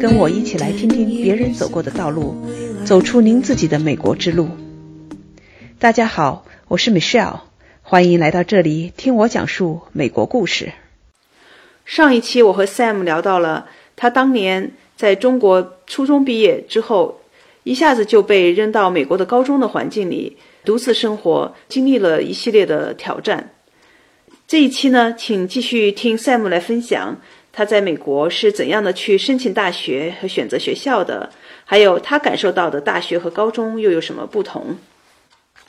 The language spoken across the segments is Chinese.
跟我一起来听听别人走过的道路，走出您自己的美国之路。大家好，我是 Michelle，欢迎来到这里听我讲述美国故事。上一期我和 Sam 聊到了他当年在中国初中毕业之后，一下子就被扔到美国的高中的环境里，独自生活，经历了一系列的挑战。这一期呢，请继续听 Sam 来分享他在美国是怎样的去申请大学和选择学校的，还有他感受到的大学和高中又有什么不同。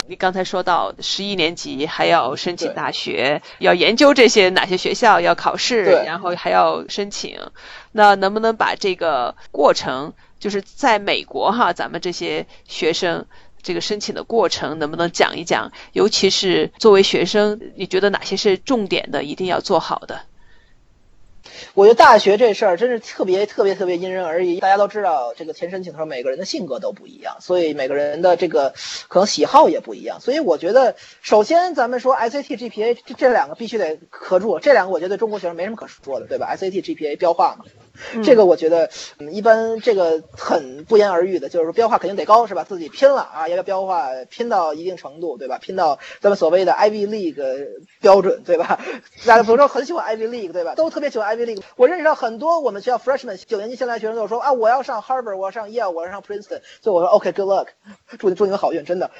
你刚才说到十一年级还要申请大学，要研究这些哪些学校要考试，然后还要申请。那能不能把这个过程，就是在美国哈，咱们这些学生。这个申请的过程能不能讲一讲？尤其是作为学生，你觉得哪些是重点的，一定要做好的？我觉得大学这事儿真是特别特别特别因人而异。大家都知道，这个填申请的时候，每个人的性格都不一样，所以每个人的这个可能喜好也不一样。所以我觉得，首先咱们说 SAT、GPA 这这两个必须得合住。这两个我觉得中国学生没什么可说的，对吧？SAT、GPA 标化嘛。这个我觉得，嗯，一般这个很不言而喻的，就是说标化肯定得高，是吧？自己拼了啊，要标化拼到一定程度，对吧？拼到咱们所谓的 Ivy League 标准，对吧？大家比如说很喜欢 Ivy League，对吧？都特别喜欢 Ivy League。我认识到很多我们学校 Freshman 九年级新来学生都说啊，我要上 Harvard，我要上 Yale，我要上 Princeton。所以我说 OK，Good luck，祝祝你们好运，真的。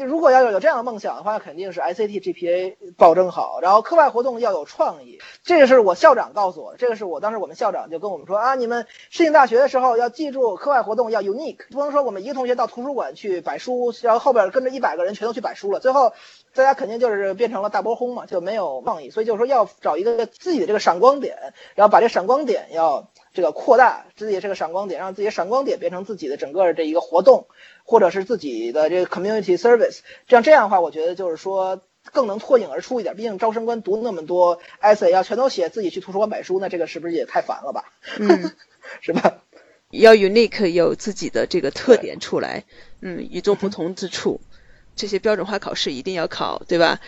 就如果要有有这样的梦想的话，肯定是 SAT、GPA 保证好，然后课外活动要有创意。这个是我校长告诉我，这个是我当时我们校长就跟我们说啊，你们申请大学的时候要记住课外活动要 unique，不能说我们一个同学到图书馆去摆书，然后后边跟着一百个人全都去摆书了，最后大家肯定就是变成了大波轰嘛，就没有创意。所以就是说要找一个自己的这个闪光点，然后把这闪光点要这个扩大自己这个闪光点，让自己的闪光点变成自己的整个这一个活动。或者是自己的这个 community service，这样这样的话，我觉得就是说更能脱颖而出一点。毕竟招生官读那么多 essay，要全都写自己去图书馆买书，那这个是不是也太烦了吧？嗯，是吧？要 unique 有自己的这个特点出来，嗯，与众不同之处。这些标准化考试一定要考，对吧？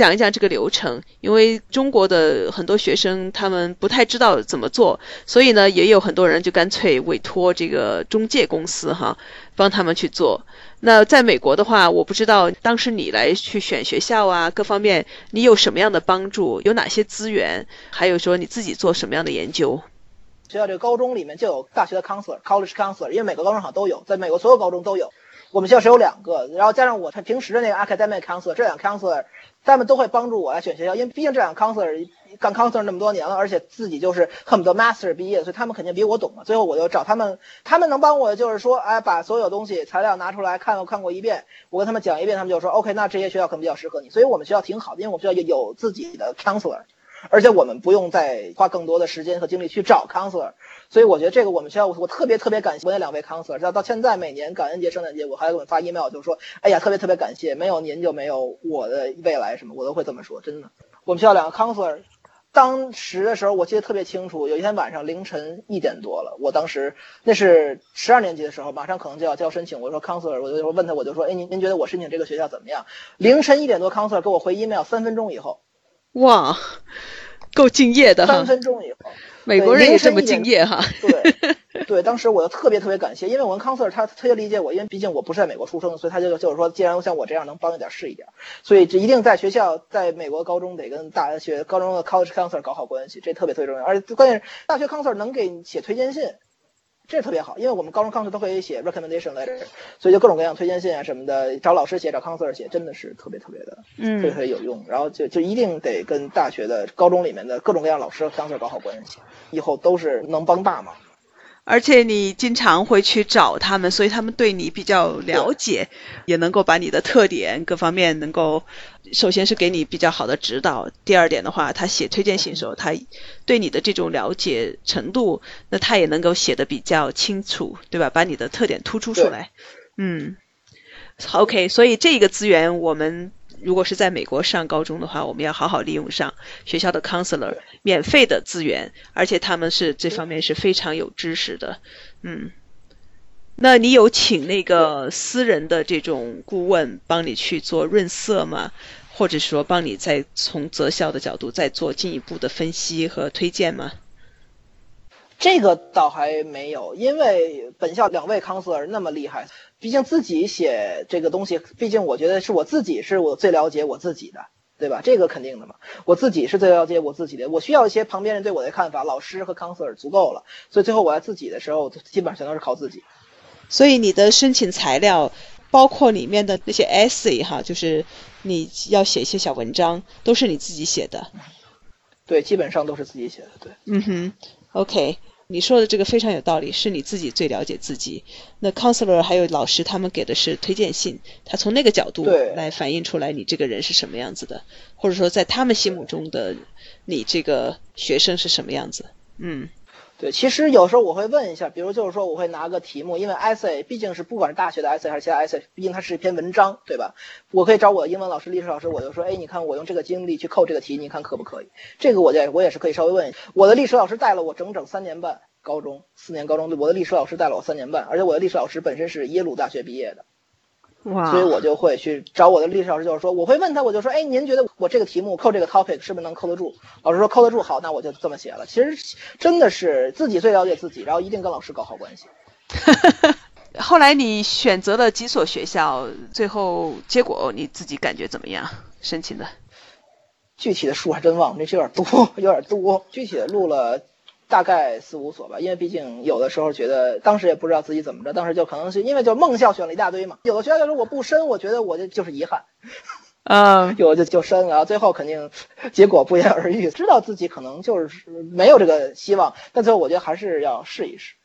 讲一讲这个流程，因为中国的很多学生他们不太知道怎么做，所以呢，也有很多人就干脆委托这个中介公司哈，帮他们去做。那在美国的话，我不知道当时你来去选学校啊，各方面你有什么样的帮助，有哪些资源，还有说你自己做什么样的研究？学校这个高中里面就有大学的 counselor，college counselor，因为每个高中好像都有，在美国所有高中都有。我们学校是有两个，然后加上我他平时的那个 academic counselor，这两个 counselor，他们都会帮助我来选学校，因为毕竟这两个 counselor 干 counselor 那么多年了，而且自己就是恨不得 master 毕业，所以他们肯定比我懂嘛。最后我就找他们，他们能帮我就是说，哎，把所有东西材料拿出来看了看过一遍，我跟他们讲一遍，他们就说 OK，那这些学校可能比较适合你。所以我们学校挺好的，因为我们学校有有自己的 counselor。而且我们不用再花更多的时间和精力去找 counselor，所以我觉得这个我们学校我我特别特别感谢我那两位 counselor，到到现在每年感恩节、圣诞节我还给我们发 email，就是说，哎呀，特别特别感谢，没有您就没有我的未来什么，我都会这么说，真的。我们学校两个 counselor，当时的时候我记得特别清楚，有一天晚上凌晨一点多了，我当时那是十二年级的时候，马上可能就要交申请，我说 counselor，我就问他，我就说，哎，您您觉得我申请这个学校怎么样？凌晨一点多，counselor 给我回 email，三分钟以后。哇，够敬业的哈！三分钟以后，美国人也这么敬业哈。对 对，当时我就特别特别感谢，因为我跟康 Sir 他特别理解我，因为毕竟我不是在美国出生的，所以他就就是说，既然像我这样能帮一点是一点，所以这一定在学校，在美国高中得跟大学高中的 college counselor 搞好关系，这特别特别重要。而且关键是大学 counselor 能给你写推荐信。这特别好，因为我们高中 counselor 都会写 recommendation letter，所以就各种各样推荐信啊什么的，找老师写，找 counselor 写，真的是特别特别的，嗯，特别特别有用。然后就就一定得跟大学的高中里面的各种各样老师和 counselor 搞好关系，以后都是能帮大忙。而且你经常会去找他们，所以他们对你比较了解，也能够把你的特点各方面能够，首先是给你比较好的指导。第二点的话，他写推荐信的时候，他对你的这种了解程度，那他也能够写的比较清楚，对吧？把你的特点突出出来。嗯，OK，所以这个资源我们。如果是在美国上高中的话，我们要好好利用上学校的 counselor 免费的资源，而且他们是这方面是非常有知识的。嗯，那你有请那个私人的这种顾问帮你去做润色吗？或者说帮你再从择校的角度再做进一步的分析和推荐吗？这个倒还没有，因为本校两位 counselor 那么厉害，毕竟自己写这个东西，毕竟我觉得是我自己是我最了解我自己的，对吧？这个肯定的嘛，我自己是最了解我自己的，我需要一些旁边人对我的看法，老师和 counselor 足够了，所以最后我要自己的时候，基本上全都是靠自己。所以你的申请材料，包括里面的那些 essay 哈，就是你要写一些小文章，都是你自己写的。对，基本上都是自己写的。对，嗯哼，OK。你说的这个非常有道理，是你自己最了解自己。那 counselor 还有老师他们给的是推荐信，他从那个角度来反映出来你这个人是什么样子的，或者说在他们心目中的你这个学生是什么样子。嗯。对，其实有时候我会问一下，比如就是说我会拿个题目，因为 essay 毕竟是不管是大学的 essay 还是其他 essay，毕竟它是一篇文章，对吧？我可以找我的英文老师、历史老师，我就说，哎，你看我用这个经历去扣这个题，你看可不可以？这个我也我也是可以稍微问一下。我的历史老师带了我整整三年半，高中四年高中，我的历史老师带了我三年半，而且我的历史老师本身是耶鲁大学毕业的。哇！所以我就会去找我的历史老师，就是说，我会问他，我就说，哎，您觉得我这个题目扣这个 topic 是不是能扣得住？老师说扣得住，好，那我就这么写了。其实真的是自己最了解自己，然后一定跟老师搞好关系。后来你选择了几所学校，最后结果你自己感觉怎么样？申请的？具体的数还真忘了，那是有点多，有点多。具体的录了。大概四五所吧，因为毕竟有的时候觉得当时也不知道自己怎么着，当时就可能是因为就梦校选了一大堆嘛。有的学校就是我不申，我觉得我就就是遗憾，嗯，有就就申了，最后肯定结果不言而喻，知道自己可能就是没有这个希望，但最后我觉得还是要试一试。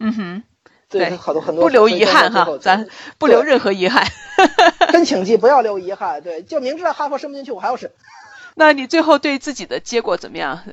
嗯哼，对，好多很多不留遗憾哈，咱不留任何遗憾，申请季不要留遗憾，对，就明知道哈佛申不进去，我还要申。那你最后对自己的结果怎么样？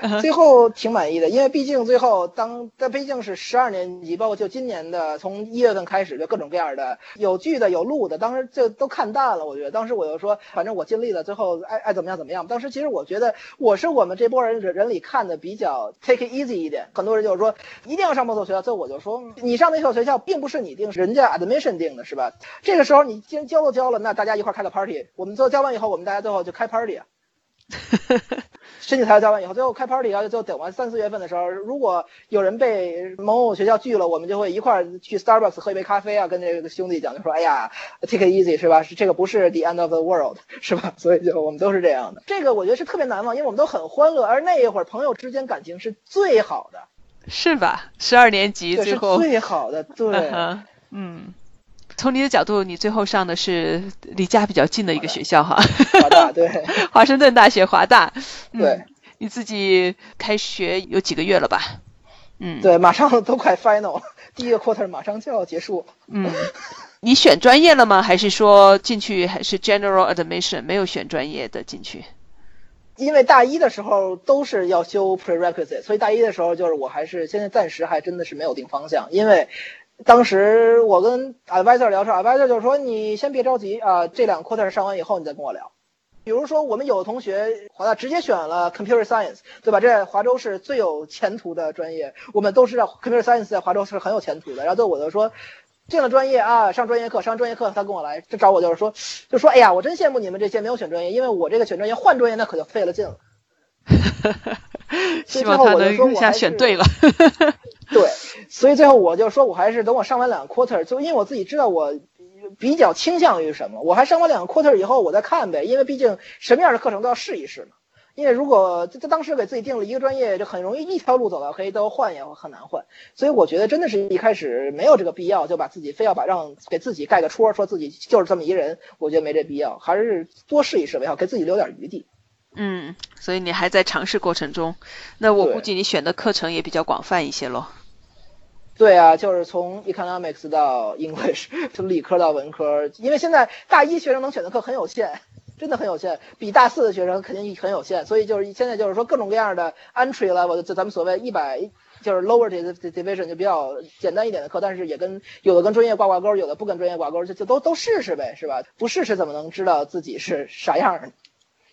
最后挺满意的，因为毕竟最后当，但毕竟是十二年级，包括就今年的，从一月份开始就各种各样的有剧的有录的，当时就都看淡了。我觉得当时我就说，反正我尽力了，最后爱爱怎么样怎么样。当时其实我觉得我是我们这波人人里看的比较 take it easy 一点，很多人就是说一定要上某所学校，最后我就说你上那所学校并不是你定，人家 admission 定的是吧？这个时候你既然交都交了，那大家一块开了 party，我们最后交完以后，我们大家最后就开 party 啊。申请材料交完以后，最后开 party 啊，就等完三四月份的时候，如果有人被某某学校拒了，我们就会一块儿去 Starbucks 喝一杯咖啡啊，跟这个兄弟讲，就说，哎呀，take it easy 是吧？这个不是 the end of the world 是吧？所以就我们都是这样的。这个我觉得是特别难忘，因为我们都很欢乐，而那一会儿朋友之间感情是最好的，是吧？十二年级最后最好的，对，嗯。从你的角度，你最后上的是离家比较近的一个学校哈，华大对，华盛顿大学华大，对，你自己开学有几个月了吧？嗯，对，马上都快 final，第一个 quarter 马上就要结束。嗯，你选专业了吗？还是说进去还是 general admission 没有选专业的进去？因为大一的时候都是要修 prerequisite，所以大一的时候就是我还是现在暂时还真的是没有定方向，因为。当时我跟 advisor 聊说，advisor 就是说你先别着急啊，这两个 quarter 上完以后你再跟我聊。比如说我们有的同学华大直接选了 computer science，对吧？这华州是最有前途的专业，我们都知道 computer science 在华州是很有前途的。然后对我就说进了专业啊，上专业课，上专业课他跟我来，就找我就是说，就说哎呀，我真羡慕你们这些没有选专业，因为我这个选专业换专业那可就费了劲了。希望他能一下选对了。对，所以最后我就说，我还是等我上完两个 quarter，就因为我自己知道我比较倾向于什么，我还上完两个 quarter 以后我再看呗，因为毕竟什么样的课程都要试一试嘛。因为如果在当时给自己定了一个专业，就很容易一条路走到黑，都换也很难换。所以我觉得真的是一开始没有这个必要，就把自己非要把让给自己盖个戳，说自己就是这么一人，我觉得没这必要，还是多试一试为好，给自己留点余地。嗯，所以你还在尝试过程中，那我估计你选的课程也比较广泛一些喽。对啊，就是从 economics 到 English，从理科到文科，因为现在大一学生能选的课很有限，真的很有限，比大四的学生肯定很有限，所以就是现在就是说各种各样的 entry level，就咱们所谓一百就是 lower division 就比较简单一点的课，但是也跟有的跟专业挂挂钩，有的不跟专业挂钩，就就都都试试呗，是吧？不试试怎么能知道自己是啥样呢？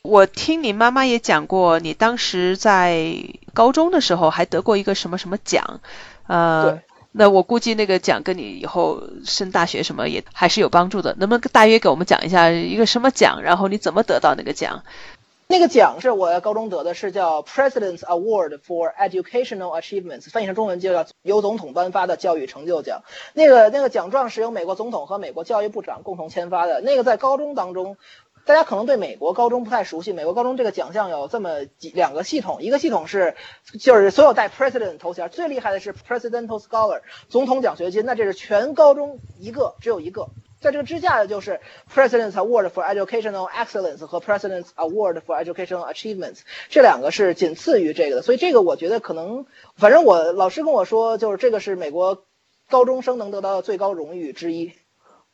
我听你妈妈也讲过，你当时在高中的时候还得过一个什么什么奖，呃，那我估计那个奖跟你以后升大学什么也还是有帮助的。能不能大约给我们讲一下一个什么奖，然后你怎么得到那个奖？那个奖是我高中得的，是叫 President's Award for Educational Achievements，翻译成中文就叫由总统颁发的教育成就奖。那个那个奖状是由美国总统和美国教育部长共同签发的。那个在高中当中，大家可能对美国高中不太熟悉。美国高中这个奖项有这么几两个系统，一个系统是就是所有带 President 头衔，最厉害的是 Presidential Scholar 总统奖学金，那这是全高中一个，只有一个。在这个之下的就是 President's Award for Educational Excellence 和 President's Award for Educational Achievements，这两个是仅次于这个的，所以这个我觉得可能，反正我老师跟我说，就是这个是美国高中生能得到的最高荣誉之一。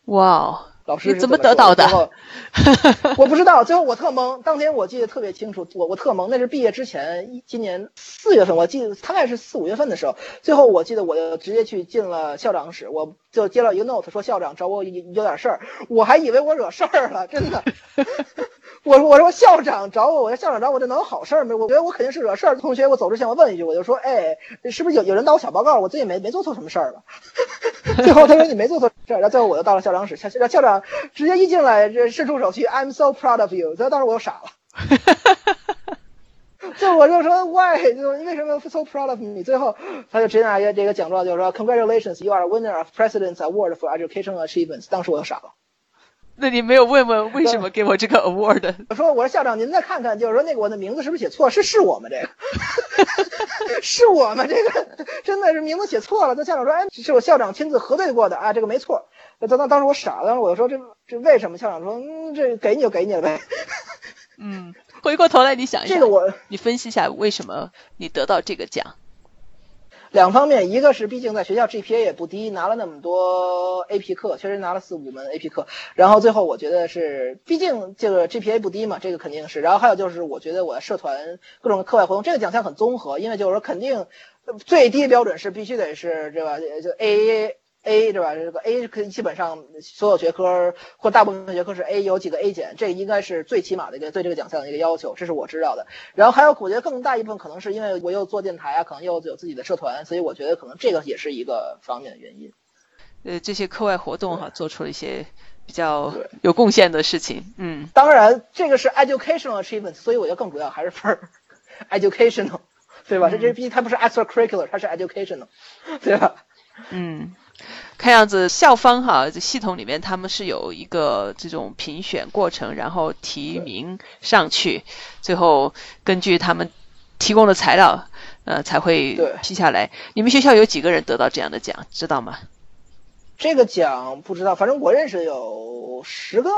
哇。老师怎么得到的？我不知道。最后我特懵，当天我记得特别清楚，我我特懵。那是毕业之前，一今年四月份，我记得大概是四五月份的时候。最后我记得我就直接去进了校长室，我就接到一个 note，说校长找我有有点事儿。我还以为我惹事儿了，真的。我我说校长找我，我说校长找我，这能有好事儿吗？我觉得我肯定是惹事儿。同学，我走之前我问一句，我就说，哎，是不是有有人打我小报告？我最近没没做错什么事儿吧？最后他说你没做错事儿，然后最后我就到了校长室，校校校长直接一进来这伸出手去，I'm so proud of you。然后当时我又傻了，就我就说 Why？就你为什么 so proud of me？最后他就直接拿一个这个奖状，就是说 Congratulations，you are a winner of President's Award for Educational Achievements。当时我又傻了。那你没有问问为什么给我这个 award？我说我说校长，您再看看，就是说那个我的名字是不是写错？是是我们这个，是我们这个，真的是名字写错了。那校长说，哎，是我校长亲自核对过的啊，这个没错。那当当时我傻了，当时我就说这这为什么？校长说，嗯，这给你就给你了呗。嗯，回过头来你想一下，这个我你分析一下为什么你得到这个奖。两方面，一个是毕竟在学校 GPA 也不低，拿了那么多 AP 课，确实拿了四五门 AP 课。然后最后我觉得是，毕竟这个 GPA 不低嘛，这个肯定是。然后还有就是，我觉得我的社团各种课外活动，这个奖项很综合，因为就是说肯定最低标准是必须得是这个？就 A。A 对吧？这个 A 可基本上所有学科或大部分学科是 A，有几个 A 减，这应该是最起码的一个对这个奖项的一个要求，这是我知道的。然后还有，我觉得更大一部分可能是因为我又做电台啊，可能又有自己的社团，所以我觉得可能这个也是一个方面的原因。呃，这些课外活动哈，做出了一些比较有贡献的事情。嗯，当然这个是 educational achievement，所以我觉得更主要还是分儿，educational，对吧？这这毕竟它不是 extracurricular，它是 educational，对吧？嗯。看样子校方哈，这系统里面他们是有一个这种评选过程，然后提名上去，最后根据他们提供的材料，呃，才会批下来。你们学校有几个人得到这样的奖，知道吗？这个奖不知道，反正我认识有十个，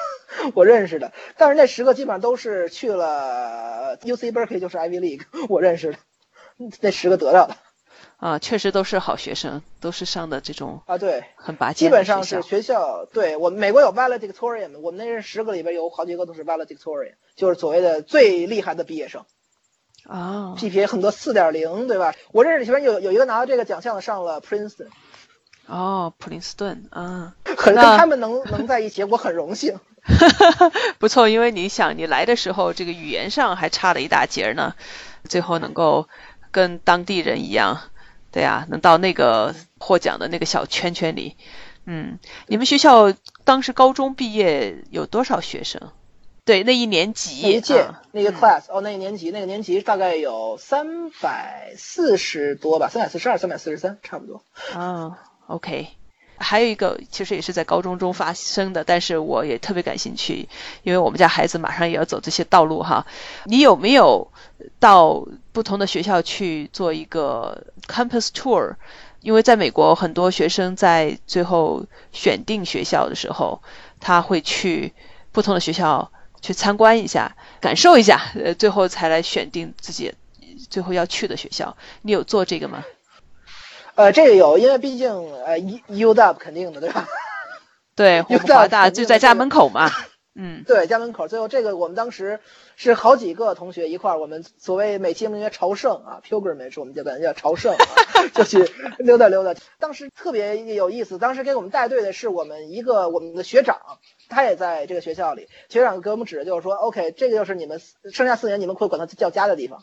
我认识的，但是那十个基本上都是去了 U C Berkeley，就是 Ivy League，我认识的，那十个得到的。啊，确实都是好学生，都是上的这种啊，对，很拔尖。基本上是学校，对我们美国有 valedictorian，我们那人十个里边有好几个都是 valedictorian，就是所谓的最厉害的毕业生。啊，GPA 很多四点零，对吧？我认识里边有有一个拿到这个奖项的上了 Princeton。哦，普林斯顿啊，很跟他们能能在一起，我很荣幸。不错，因为你想，你来的时候这个语言上还差了一大截呢，最后能够跟当地人一样。对呀，能到那个获奖的那个小圈圈里，嗯，你们学校当时高中毕业有多少学生？对，那一年级，那一届，那个 class，哦，那一年级，那个年级大概有三百四十多吧，三百四十二，三百四十三，差不多。啊，OK。还有一个，其实也是在高中中发生的，但是我也特别感兴趣，因为我们家孩子马上也要走这些道路哈。你有没有到不同的学校去做一个 campus tour？因为在美国，很多学生在最后选定学校的时候，他会去不同的学校去参观一下，感受一下，呃，最后才来选定自己最后要去的学校。你有做这个吗？呃，这个有，因为毕竟呃，U U W 肯定的，对吧？对，华大就在家门口嘛。嗯，对，家门口。最后这个我们当时是好几个同学一块儿，我们所谓美其名曰朝圣啊，pilgrimage，我们就管叫朝圣，就去溜达溜达。当时特别有意思，当时给我们带队的是我们一个我们的学长，他也在这个学校里。学长给我们指的就是说，OK，这个就是你们剩下四年你们可以管它叫家的地方。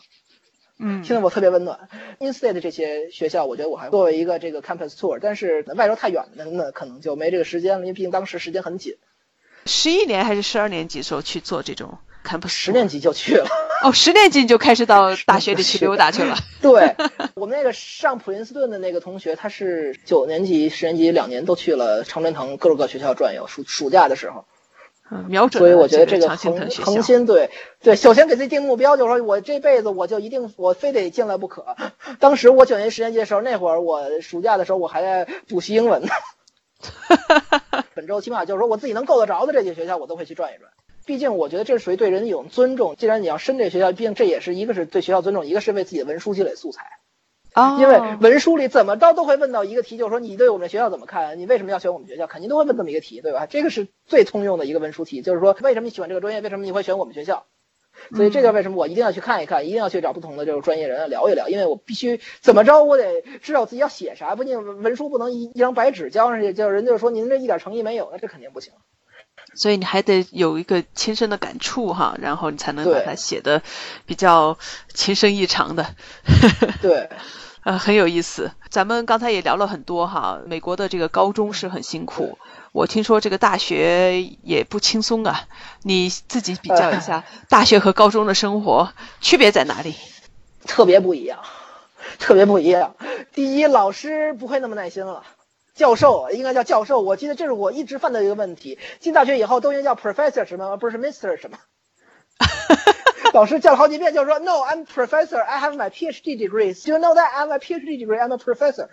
嗯，现在我特别温暖。Instead 这些学校，我觉得我还作为一个这个 campus tour，但是外州太远了，那可能就没这个时间了，因为毕竟当时时间很紧。十一年还是十二年级时候去做这种看不十年级就去了。哦，十年级你就开始到 大学里去溜达去了。对我们那个上普林斯顿的那个同学，他是九年级、十年级两年都去了常春藤各个学校转悠。暑暑假的时候，嗯，瞄准。所以我觉得这个恒恒心对对，首先给自己定目标，就是说我这辈子我就一定我非得进来不可。当时我九年级、十年级的时候，那会儿我暑假的时候我还在补习英文呢。本周起码就是说我自己能够得着的这些学校，我都会去转一转。毕竟我觉得这是属于对人的一种尊重。既然你要申这学校，毕竟这也是一个是对学校尊重，一个是为自己的文书积累素材。啊，因为文书里怎么着都会问到一个题，就是说你对我们学校怎么看？你为什么要选我们学校？肯定都会问这么一个题，对吧？这个是最通用的一个文书题，就是说为什么你喜欢这个专业？为什么你会选我们学校？所以这个为什么我一定要去看一看，一定要去找不同的这种专业人聊一聊，因为我必须怎么着，我得知道自己要写啥，不仅文书不能一一张白纸交上去，就人就是说您这一点诚意没有，那这肯定不行。所以你还得有一个亲身的感触哈，然后你才能把它写的比较情深意长的。对，呃，很有意思。咱们刚才也聊了很多哈，美国的这个高中是很辛苦，我听说这个大学也不轻松啊。你自己比较一下大学和高中的生活区别在哪里？特别不一样，特别不一样。第一，老师不会那么耐心了。教授应该叫教授，我记得这是我一直犯的一个问题。进大学以后都应该叫 professor 什么，而不是 Mister 什么。老师叫了好几遍，就是说 No, I'm professor. I have my PhD degree. Do you know that I have my PhD degree? I'm a professor.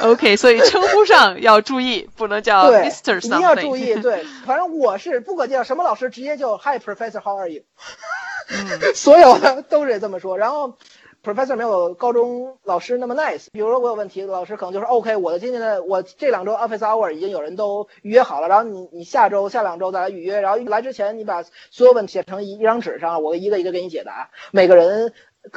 OK，所以称呼上要注意，不能叫 Mister 一定要注意。对，反正我是不管叫什么老师，直接就 Hi Professor, How are you？所有的都是这么说，然后。Professor 没有高中老师那么 nice。比如说我有问题，老师可能就说 OK，我的今天的我这两周 office hour 已经有人都预约好了，然后你你下周下两周再来预约，然后来之前你把所有问题写成一一张纸上，我一个一个给你解答。每个人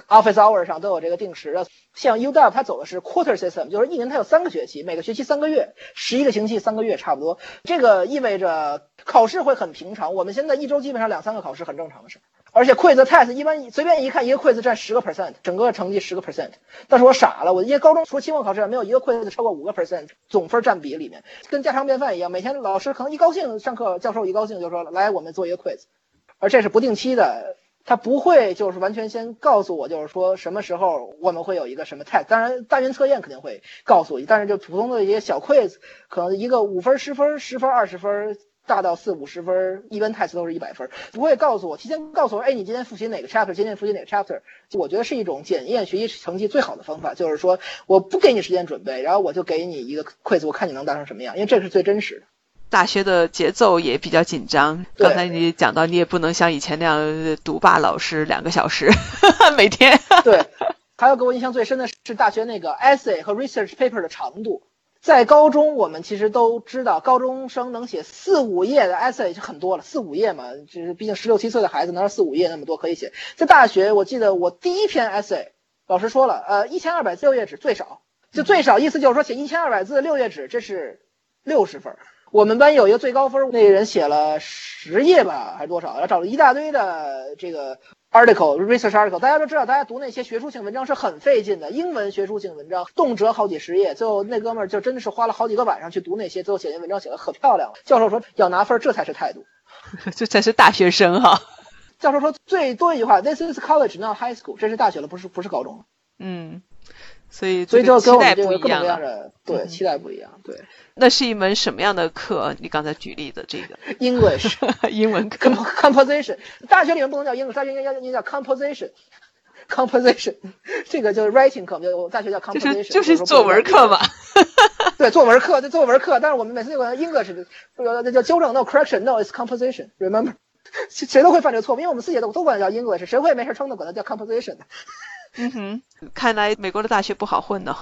office hour 上都有这个定时的。像 UW 它走的是 quarter system，就是一年它有三个学期，每个学期三个月，十一个星期三个月差不多。这个意味着考试会很平常。我们现在一周基本上两三个考试很正常的事。而且 quiz test 一般随便一看，一个 quiz 占十个 percent，整个成绩十个 percent。但是我傻了，我因为高中除了期末考试，没有一个 quiz 超过五个 percent 总分占比里面，跟家常便饭一样。每天老师可能一高兴上课，教授一高兴就说来我们做一个 quiz，而这是不定期的，他不会就是完全先告诉我，就是说什么时候我们会有一个什么 test。当然单元测验肯定会告诉我，但是就普通的一些小 quiz，可能一个五分、十分、十分、二十分。大到四五十分，一般 test 都是一百分，不会告诉我，提前告诉我，哎，你今天复习哪个 chapter，今天复习哪个 chapter，我觉得是一种检验学习成绩最好的方法，就是说我不给你时间准备，然后我就给你一个 quiz，我看你能答成什么样，因为这是最真实的。大学的节奏也比较紧张，刚才你讲到，你也不能像以前那样独霸老师两个小时 每天。对，还有给我印象最深的是大学那个 essay 和 research paper 的长度。在高中，我们其实都知道，高中生能写四五页的 essay 就很多了。四五页嘛，就是毕竟十六七岁的孩子，能四五页那么多可以写。在大学，我记得我第一篇 essay，老师说了，呃，一千二百字六页纸最少，就最少，意思就是说写一千二百字六页纸，这是六十分。我们班有一个最高分，那个人写了十页吧，还是多少？然后找了一大堆的这个。Article research article，大家都知道，大家读那些学术性文章是很费劲的。英文学术性文章动辄好几十页，最后那哥们儿就真的是花了好几个晚上去读那些，最后写的文章写的可漂亮了。教授说要拿分，这才是态度，这才是大学生哈。教授说最多一句话，This is college, not high school，这是大学了，不是不是高中。嗯。所以，所以就跟我们这个各种各样的对期待不一样，对。那是一门什么样的课？你刚才举例的这个 English 英文课 composition，大学里面不能叫 English，大学应该应该叫 composition，composition，这个就是 writing 课，就大学叫 composition，就是作文课嘛。对，作文课，就作文课，但是我们每次就管 English，那叫纠正，no correction，no it's composition，remember，谁都会犯这个错误，因为我们四节都都管它叫 English，谁会没事撑的管它叫 composition 的。嗯哼，看来美国的大学不好混呢，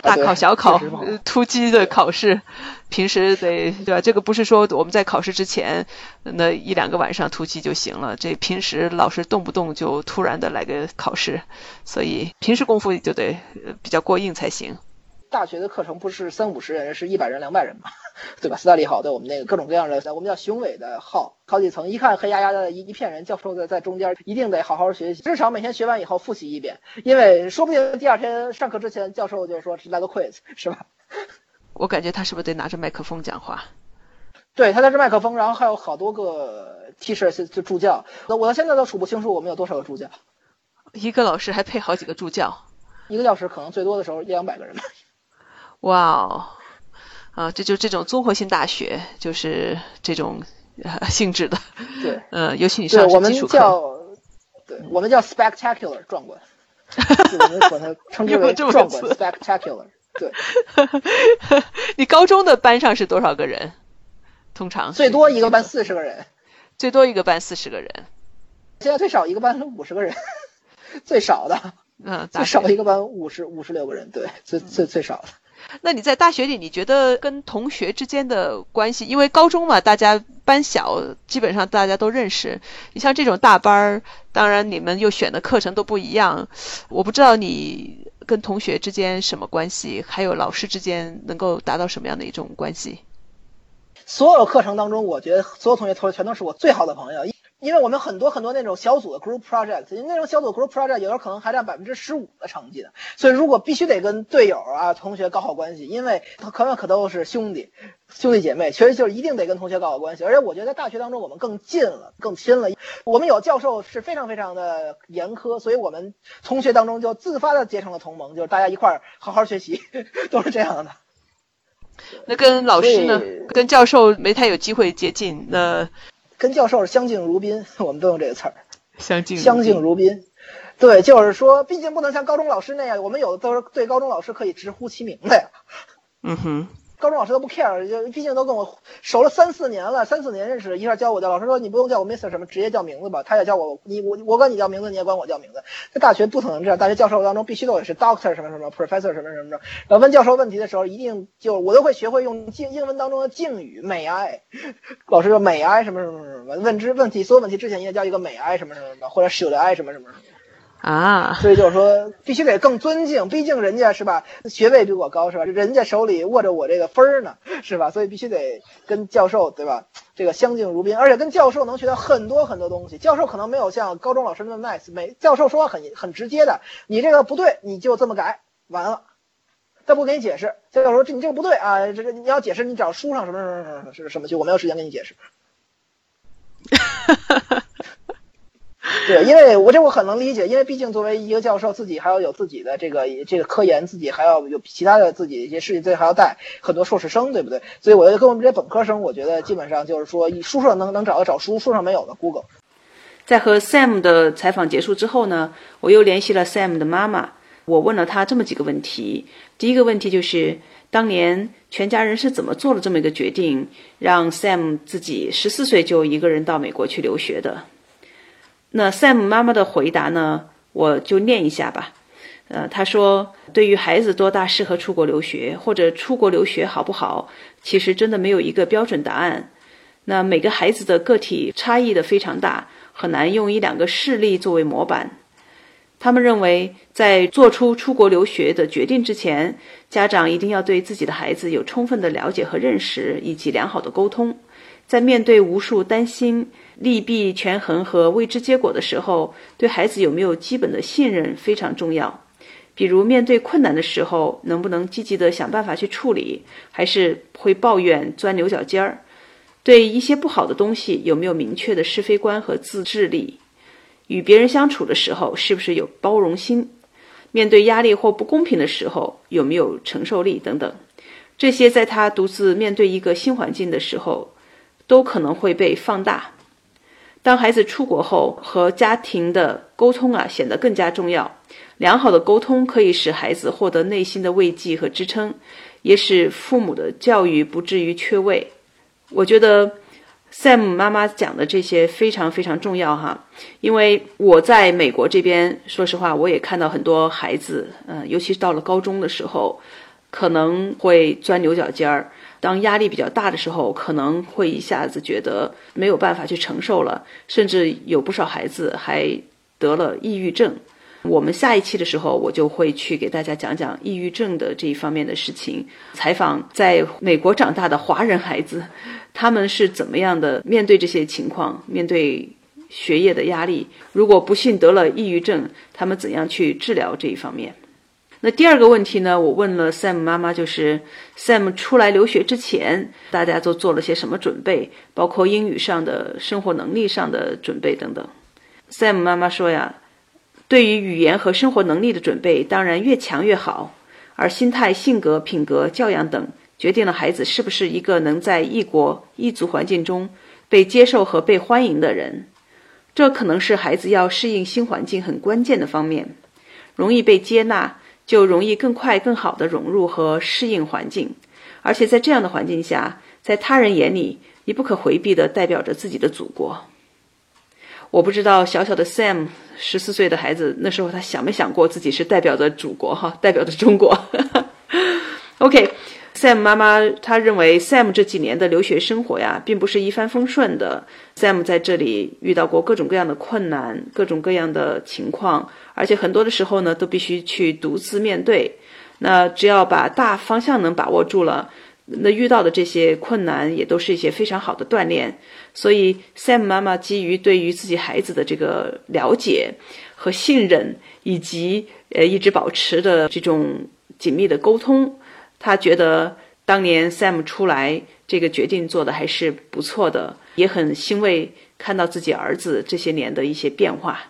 大考小考突击的考试，平时得对吧？这个不是说我们在考试之前那一两个晚上突击就行了，这平时老师动不动就突然的来个考试，所以平时功夫就得比较过硬才行。大学的课程不是三五十人，是一百人、两百人嘛，对吧？斯大利好对我们那个各种各样的，我们叫雄伟的号，好几层，一看黑压压的一一片人，教授在在中间，一定得好好学习，至少每天学完以后复习一遍，因为说不定第二天上课之前，教授就说来个 quiz，是吧？我感觉他是不是得拿着麦克风讲话？对，他拿着麦克风，然后还有好多个 T 恤就助教。那我到现在都数不清楚我们有多少个助教。一个老师还配好几个助教，一个教室可能最多的时候一两百个人吧。哇哦，啊，这就这种综合性大学，就是这种性质的。对，嗯，尤其你上我们叫，对我们叫 spectacular 壮观，我们管它称之为壮观 spectacular。对，你高中的班上是多少个人？通常最多一个班四十个人，最多一个班四十个人。现在最少一个班五十个人，最少的，嗯，最少一个班五十五十六个人，对，最最最少的。那你在大学里，你觉得跟同学之间的关系？因为高中嘛，大家班小，基本上大家都认识。你像这种大班儿，当然你们又选的课程都不一样。我不知道你跟同学之间什么关系，还有老师之间能够达到什么样的一种关系？所有课程当中，我觉得所有同学同学全都是我最好的朋友。因为我们很多很多那种小组的 group project，那种小组 group project 有时候可能还占百分之十五的成绩的，所以如果必须得跟队友啊同学搞好关系，因为他可能可都是兄弟兄弟姐妹，其实就是一定得跟同学搞好关系。而且我觉得在大学当中我们更近了，更亲了。我们有教授是非常非常的严苛，所以我们同学当中就自发的结成了同盟，就是大家一块儿好好学习，都是这样的。那跟老师呢？跟教授没太有机会接近，那。跟教授是相敬如宾，我们都用这个词儿。相敬相敬如宾，对，就是说，毕竟不能像高中老师那样，我们有的都是对高中老师可以直呼其名的呀。嗯哼。高中老师都不 care，就毕竟都跟我熟了三四年了，三四年认识，一下教我叫老师说你不用叫我 Mister 什么，直接叫名字吧。他也叫我你我我管你叫名字，你也管我叫名字。在大学不可能这样，大学教授当中必须都得是 Doctor 什么什么，Professor 什么什么的。然后问教授问题的时候，一定就我都会学会用敬英文当中的敬语 May I，老师说 May I 什么什么什么，问之问题所有问题之前一定叫一个 May I 什么什么什么，或者 Should I 什么什么什么。啊，所以就是说，必须得更尊敬，毕竟人家是吧，学位比我高是吧？人家手里握着我这个分儿呢，是吧？所以必须得跟教授对吧？这个相敬如宾，而且跟教授能学到很多很多东西。教授可能没有像高中老师那么 nice，没教授说话很很直接的，你这个不对，你就这么改，完了，他不给你解释。教授说这你这个不对啊，这个你要解释，你找书上什么什么什么是什么去，我没有时间给你解释。对，因为我这我很能理解，因为毕竟作为一个教授，自己还要有自己的这个这个科研，自己还要有其他的自己一些事情，自己还要带很多硕士生，对不对？所以我觉得跟我们这些本科生，我觉得基本上就是说，书上能能找的找书，书上没有的 Google。在和 Sam 的采访结束之后呢，我又联系了 Sam 的妈妈，我问了他这么几个问题。第一个问题就是，当年全家人是怎么做了这么一个决定，让 Sam 自己十四岁就一个人到美国去留学的？那 Sam 妈妈的回答呢？我就念一下吧。呃，她说：“对于孩子多大适合出国留学，或者出国留学好不好，其实真的没有一个标准答案。那每个孩子的个体差异的非常大，很难用一两个事例作为模板。他们认为，在做出出国留学的决定之前，家长一定要对自己的孩子有充分的了解和认识，以及良好的沟通。在面对无数担心。”利弊权衡和未知结果的时候，对孩子有没有基本的信任非常重要。比如面对困难的时候，能不能积极的想办法去处理，还是会抱怨钻牛角尖儿？对一些不好的东西，有没有明确的是非观和自制力？与别人相处的时候，是不是有包容心？面对压力或不公平的时候，有没有承受力等等？这些在他独自面对一个新环境的时候，都可能会被放大。当孩子出国后，和家庭的沟通啊显得更加重要。良好的沟通可以使孩子获得内心的慰藉和支撑，也使父母的教育不至于缺位。我觉得 Sam 妈妈讲的这些非常非常重要哈，因为我在美国这边，说实话，我也看到很多孩子，嗯，尤其是到了高中的时候，可能会钻牛角尖儿。当压力比较大的时候，可能会一下子觉得没有办法去承受了，甚至有不少孩子还得了抑郁症。我们下一期的时候，我就会去给大家讲讲抑郁症的这一方面的事情，采访在美国长大的华人孩子，他们是怎么样的面对这些情况，面对学业的压力。如果不幸得了抑郁症，他们怎样去治疗这一方面？那第二个问题呢，我问了 Sam 妈妈，就是 Sam 出来留学之前，大家都做了些什么准备，包括英语上的、生活能力上的准备等等。Sam 妈妈说呀，对于语言和生活能力的准备，当然越强越好，而心态、性格、品格、教养等，决定了孩子是不是一个能在异国异族环境中被接受和被欢迎的人。这可能是孩子要适应新环境很关键的方面，容易被接纳。就容易更快、更好的融入和适应环境，而且在这样的环境下，在他人眼里，你不可回避的代表着自己的祖国。我不知道小小的 Sam 十四岁的孩子那时候他想没想过自己是代表着祖国哈，代表着中国。OK。Sam 妈妈，她认为 Sam 这几年的留学生活呀，并不是一帆风顺的。Sam 在这里遇到过各种各样的困难，各种各样的情况，而且很多的时候呢，都必须去独自面对。那只要把大方向能把握住了，那遇到的这些困难也都是一些非常好的锻炼。所以，Sam 妈妈基于对于自己孩子的这个了解和信任，以及呃一直保持的这种紧密的沟通。他觉得当年 Sam 出来这个决定做的还是不错的，也很欣慰看到自己儿子这些年的一些变化。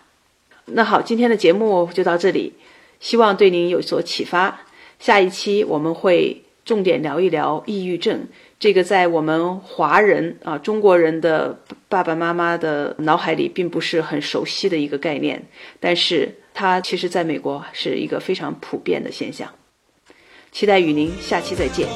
那好，今天的节目就到这里，希望对您有所启发。下一期我们会重点聊一聊抑郁症，这个在我们华人啊中国人的爸爸妈妈的脑海里并不是很熟悉的一个概念，但是它其实在美国是一个非常普遍的现象。期待与您下期再见。